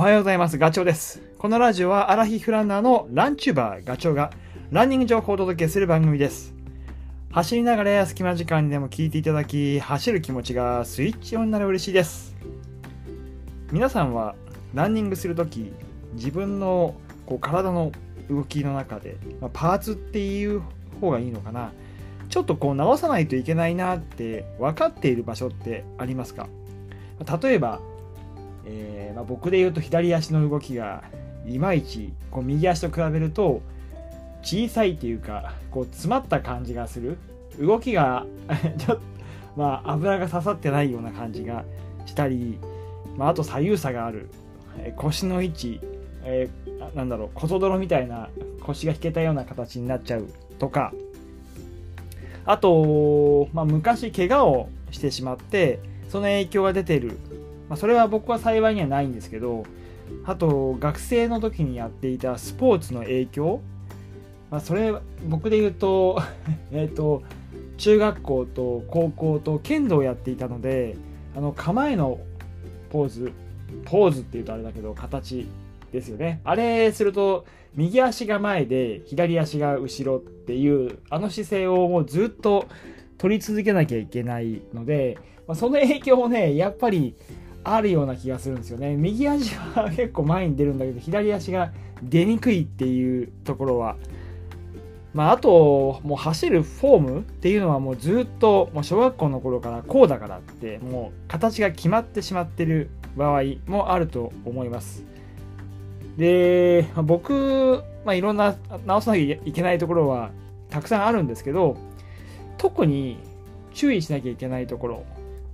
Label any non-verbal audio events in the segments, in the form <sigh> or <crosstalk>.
おはようございます。ガチョウです。このラジオはアラヒフランナーのランチューバーガチョウがランニング情報をお届けする番組です。走りながら隙間時間にでも聞いていただき、走る気持ちがスイッチオンになる嬉しいです。皆さんはランニングするとき、自分のこう体の動きの中で、まあ、パーツっていう方がいいのかな。ちょっとこう直さないといけないなって分かっている場所ってありますか？例えば、えーまあ、僕で言うと左足の動きがいまいちこう右足と比べると小さいっていうかこう詰まった感じがする。動きが <laughs> ちょっとまあ油が刺さってないような感じがしたり、まあ、あと左右差がある、えー腰の位置、えーなんだろう小泥みたいな腰が引けたような形になっちゃうとか。あと、まあ、昔怪我をしてしまってその影響が出てる、まあ、それは僕は幸いにはないんですけどあと学生の時にやっていたスポーツの影響、まあ、それ僕で言うと <laughs> えっと中学校と高校と剣道をやっていたのであの構えのポーズポーズっていうとあれだけど形ですよね。あれすると右足が前で左足が後ろっていうあの姿勢をもうずっと取り続けなきゃいけないので、まあ、その影響もねやっぱりあるような気がするんですよね。右足は結構前に出るんだけど左足が出にくいっていうところは。まあ、あともう走るフォームっていうのはもうずっともう小学校の頃からこうだからってもう形が決まってしまってる場合もあると思います。で、ま僕、まあ、いろんな直さなきゃいけないところはたくさんあるんですけど特に注意しなきゃいけないところ、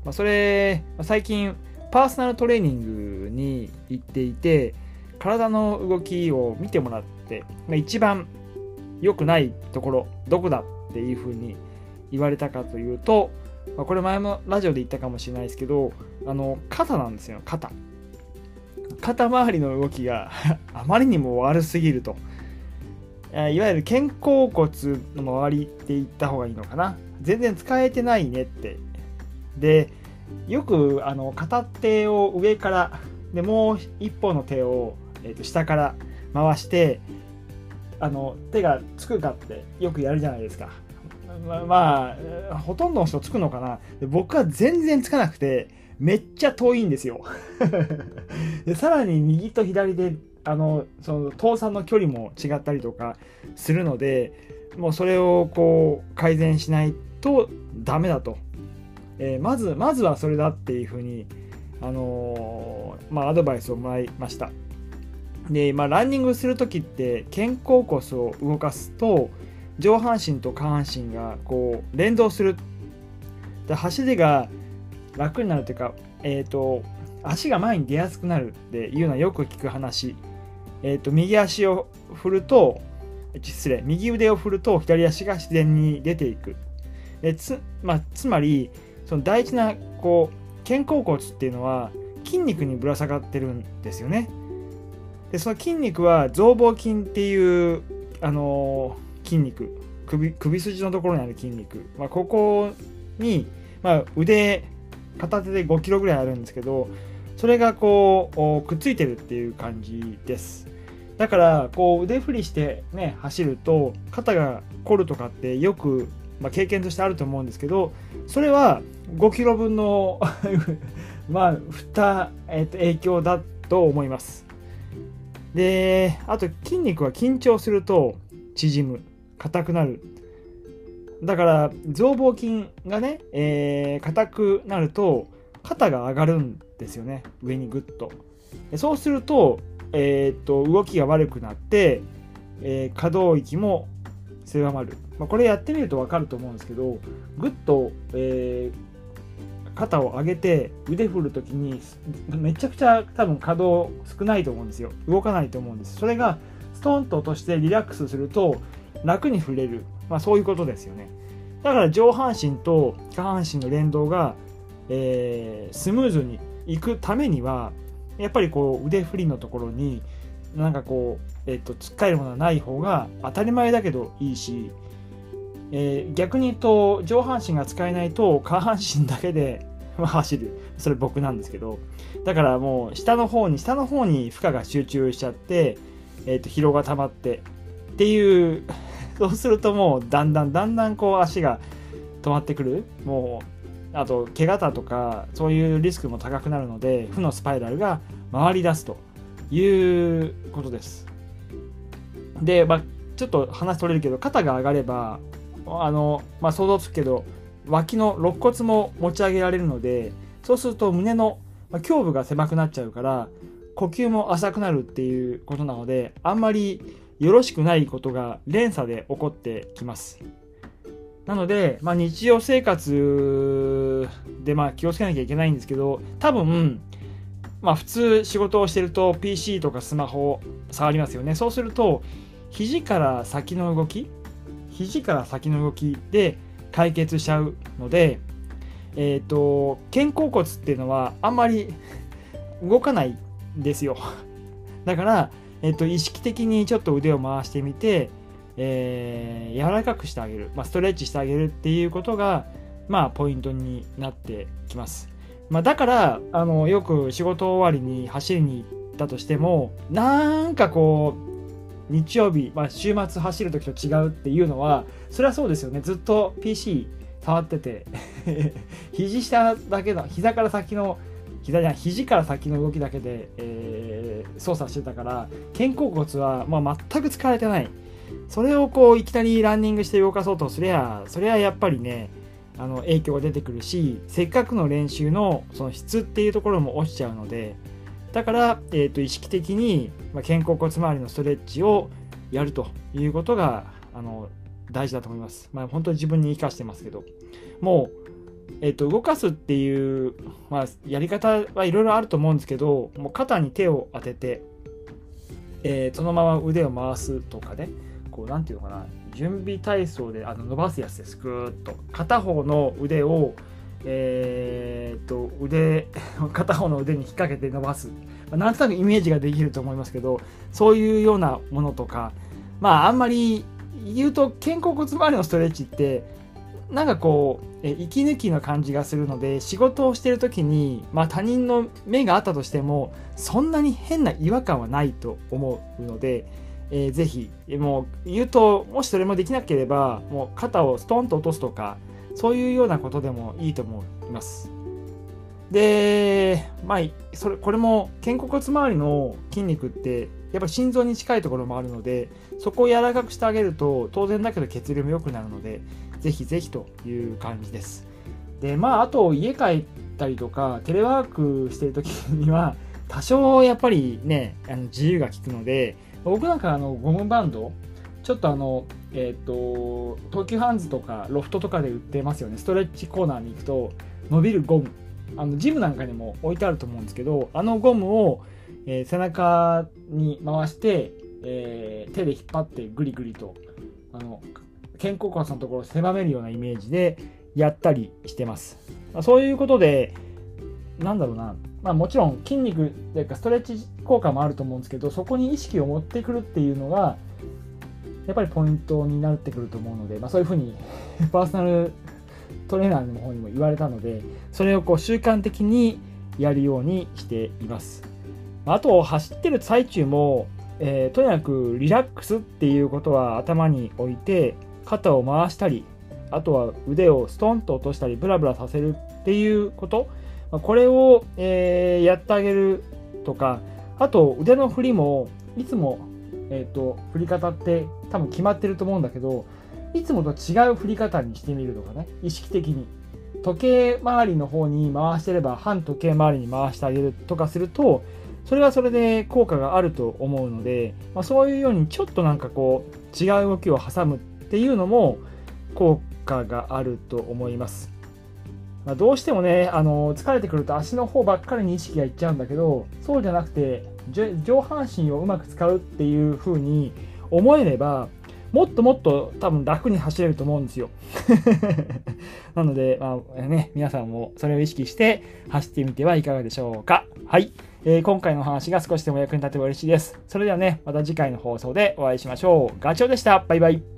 まあ、それ、最近パーソナルトレーニングに行っていて体の動きを見てもらって、まあ、一番良くないところどこだっていうふうに言われたかというと、まあ、これ前もラジオで言ったかもしれないですけどあの肩なんですよ肩。肩周りの動きが <laughs> あまりにも悪すぎると。いわゆる肩甲骨の周りって言った方がいいのかな。全然使えてないねって。でよくあの片手を上からでもう一方の手を、えーと下から回してあの手がつくかってよくやるじゃないですか。ままあほとんどの人つくのかなで僕は全然つかなくてめっちゃ遠いんですよ。<laughs> でさらに右と左であのその倒産の距離も違ったりとかするのでもうそれをこう改善しないとダメだと、えーまずまずはそれだっていうふうに、あのーまあ、アドバイスをもらいました。で、まあ、ランニングする時って肩甲骨を動かすと上半身と下半身がこう連動する。で走りが楽になるというか、えー、と足が前に出やすくなる。っていうのはよく聞く話、えー、と右足を振ると失礼右腕を振ると左足が自然に出ていく。でつ,、まあ、つまりその大事なこう肩甲骨っていうのは筋肉にぶら下がってるんですよね。でその筋肉は増肪筋っていう、あのー筋肉首首筋のところにある筋肉、まあ、ここに、まあ、腕片手で5キロぐらいあるんですけどそれがこうくっついてるっていう感じですだからこう腕振りしてね走ると肩が凝るとかってよく、まあ、経験としてあると思うんですけどそれは5キロ分の <laughs> まあ振った、えっと影響だと思います。であと筋肉は緊張すると縮む。硬くなる。だから増肪筋がね、えー硬くなると肩が上がるんですよね。上にグッと。そうすると,、えーっと動きが悪くなって、えー可動域も狭まる、まあ、これやってみると分かると思うんですけどグッと、えー肩を上げて腕振るときにめちゃくちゃ多分可動少ないと思うんですよ。動かないと思うんです。それがストンと落としてリラックスすると楽に振れる、まあ、そういうことですよね。だから上半身と下半身の連動が、えースムーズにいくためにはやっぱりこう腕振りのところになんかこう、えっとつっかえるものがない方が当たり前だけどいいし、えー逆に言うと上半身が使えないと下半身だけで <laughs> 走る。それ僕なんですけど。だからもう下の方に、下の方に負荷が集中しちゃって、え、ー、と、疲労が溜まって、っていう、<laughs> そうするともうだんだんだんだんこう足が止まってくる。もう、あと、怪我だとか、そういうリスクも高くなるので、負のスパイラルが回り出すということです。で、まあ、ちょっと話取れるけど、肩が上がれば、あの、まあ、想像つくけど、脇の肋骨も持ち上げられるので、そうすると胸のま胸部が狭くなっちゃうから、呼吸も浅くなるっていうことなので、あんまりよろしくないことが連鎖で起こってきます。なので、まあ、日常生活でまあ気をつけなきゃいけないんですけど、多分、まあ、普通仕事をしてると PC とかスマホを触りますよね。そうすると、肘から先の動き、肘から先の動きで解決しちゃうので、えっ、ー、と、肩甲骨っていうのはあんまり動かないんですよ。<laughs> だから、えっ、ー、と、意識的にちょっと腕を回してみて、えー、柔らかくしてあげる、まあ、ストレッチしてあげるっていうことが、まあ、ポイントになってきます。まあ、だから、あの、よく仕事終わりに走りに行ったとしても、なんかこう、日曜日、まあ、週末走る時と違うっていうのはそれはそうですよね。ずっと PC 触ってて <laughs> 肘下だけだ膝から先の膝じゃ肘から先の動きだけで、えー、操作してたから肩甲骨は、まあ、全く使われてない。それをこういきなりランニングして動かそうとすりゃそれはやっぱりねあの影響が出てくるしせっかくの練習のその質っていうところも落ちちゃうのでだから、えーと、意識的に、肩甲骨周りのストレッチをやるということがあの大事だと思います。まあ、本当に自分に生かしてますけど、もう、えーと、動かすっていう、まあ、やり方はいろいろあると思うんですけど、もう肩に手を当てて、えー、そのまま腕を回すとかね、こう、なんていうのかな、準備体操であの伸ばすやつです。ぐーっと。片方の腕を、えー、っと腕 <laughs> 片方の腕に引っ掛けて伸ばす、まあ、なんとなくイメージができると思いますけどそういうようなものとか。まああんまり言うと肩甲骨周りのストレッチってなんかこうえ息抜きの感じがするので仕事をしてる時に、まあ、他人の目があったとしてもそんなに変な違和感はないと思うので、えー、ぜひもう言うともしそれもできなければもう肩をストンと落とすとかそういうようなことでもいいと思います。で、まあ、それ、これも肩甲骨周りの筋肉って、やっぱ心臓に近いところもあるので、そこを柔らかくしてあげると、当然だけど血流も良くなるので、ぜひぜひという感じです。で、まあ、あと家帰ったりとか、テレワークしてる時には、多少やっぱりね、あの自由が利くので、僕なんかあのゴムバンド、ちょっとあの、えっ、ー、と、東急ハンズとかロフトとかで売ってますよね。ストレッチコーナーに行くと、伸びるゴム。あの、ジムなんかにも置いてあると思うんですけど、あのゴムを、えー、背中に回して、えー、手で引っ張ってグリグリと、あの、肩甲骨のところを狭めるようなイメージでやったりしてます。そういうことで、なんだろうな、まあもちろん筋肉というかストレッチ効果もあると思うんですけど、そこに意識を持ってくるっていうのが、やっぱりポイントになってくると思うので、まあ、そういうふうに <laughs> パーソナルトレーナーの方にも言われたのでそれをこう習慣的にやるようにしています。あと走ってる最中も、えー、とにかくリラックスっていうことは頭に置いて肩を回したりあとは腕をストンと落としたりブラブラさせるっていうことこれを、えー、やってあげるとかあと腕の振りもいつもえーと、振り方って多分決まってると思うんだけどいつもと違う振り方にしてみるとかね意識的に時計回りの方に回してれば反時計回りに回してあげるとかするとそれはそれで効果があると思うので、まあ、そういうようにちょっとなんかこう違う動きを挟むっていうのも効果があると思います。まあ、どうしてもね、あの疲れてくると足の方ばっかりに意識がいっちゃうんだけど、そうじゃなくて、上半身をうまく使うっていう風に思えれば、もっともっと多分楽に走れると思うんですよ。<laughs> なので、まあね、皆さんもそれを意識して走ってみてはいかがでしょうか。はい。えー、今回の話が少しでも役に立てば嬉しいです。それではね、また次回の放送でお会いしましょう。ガチョウでした。バイバイ。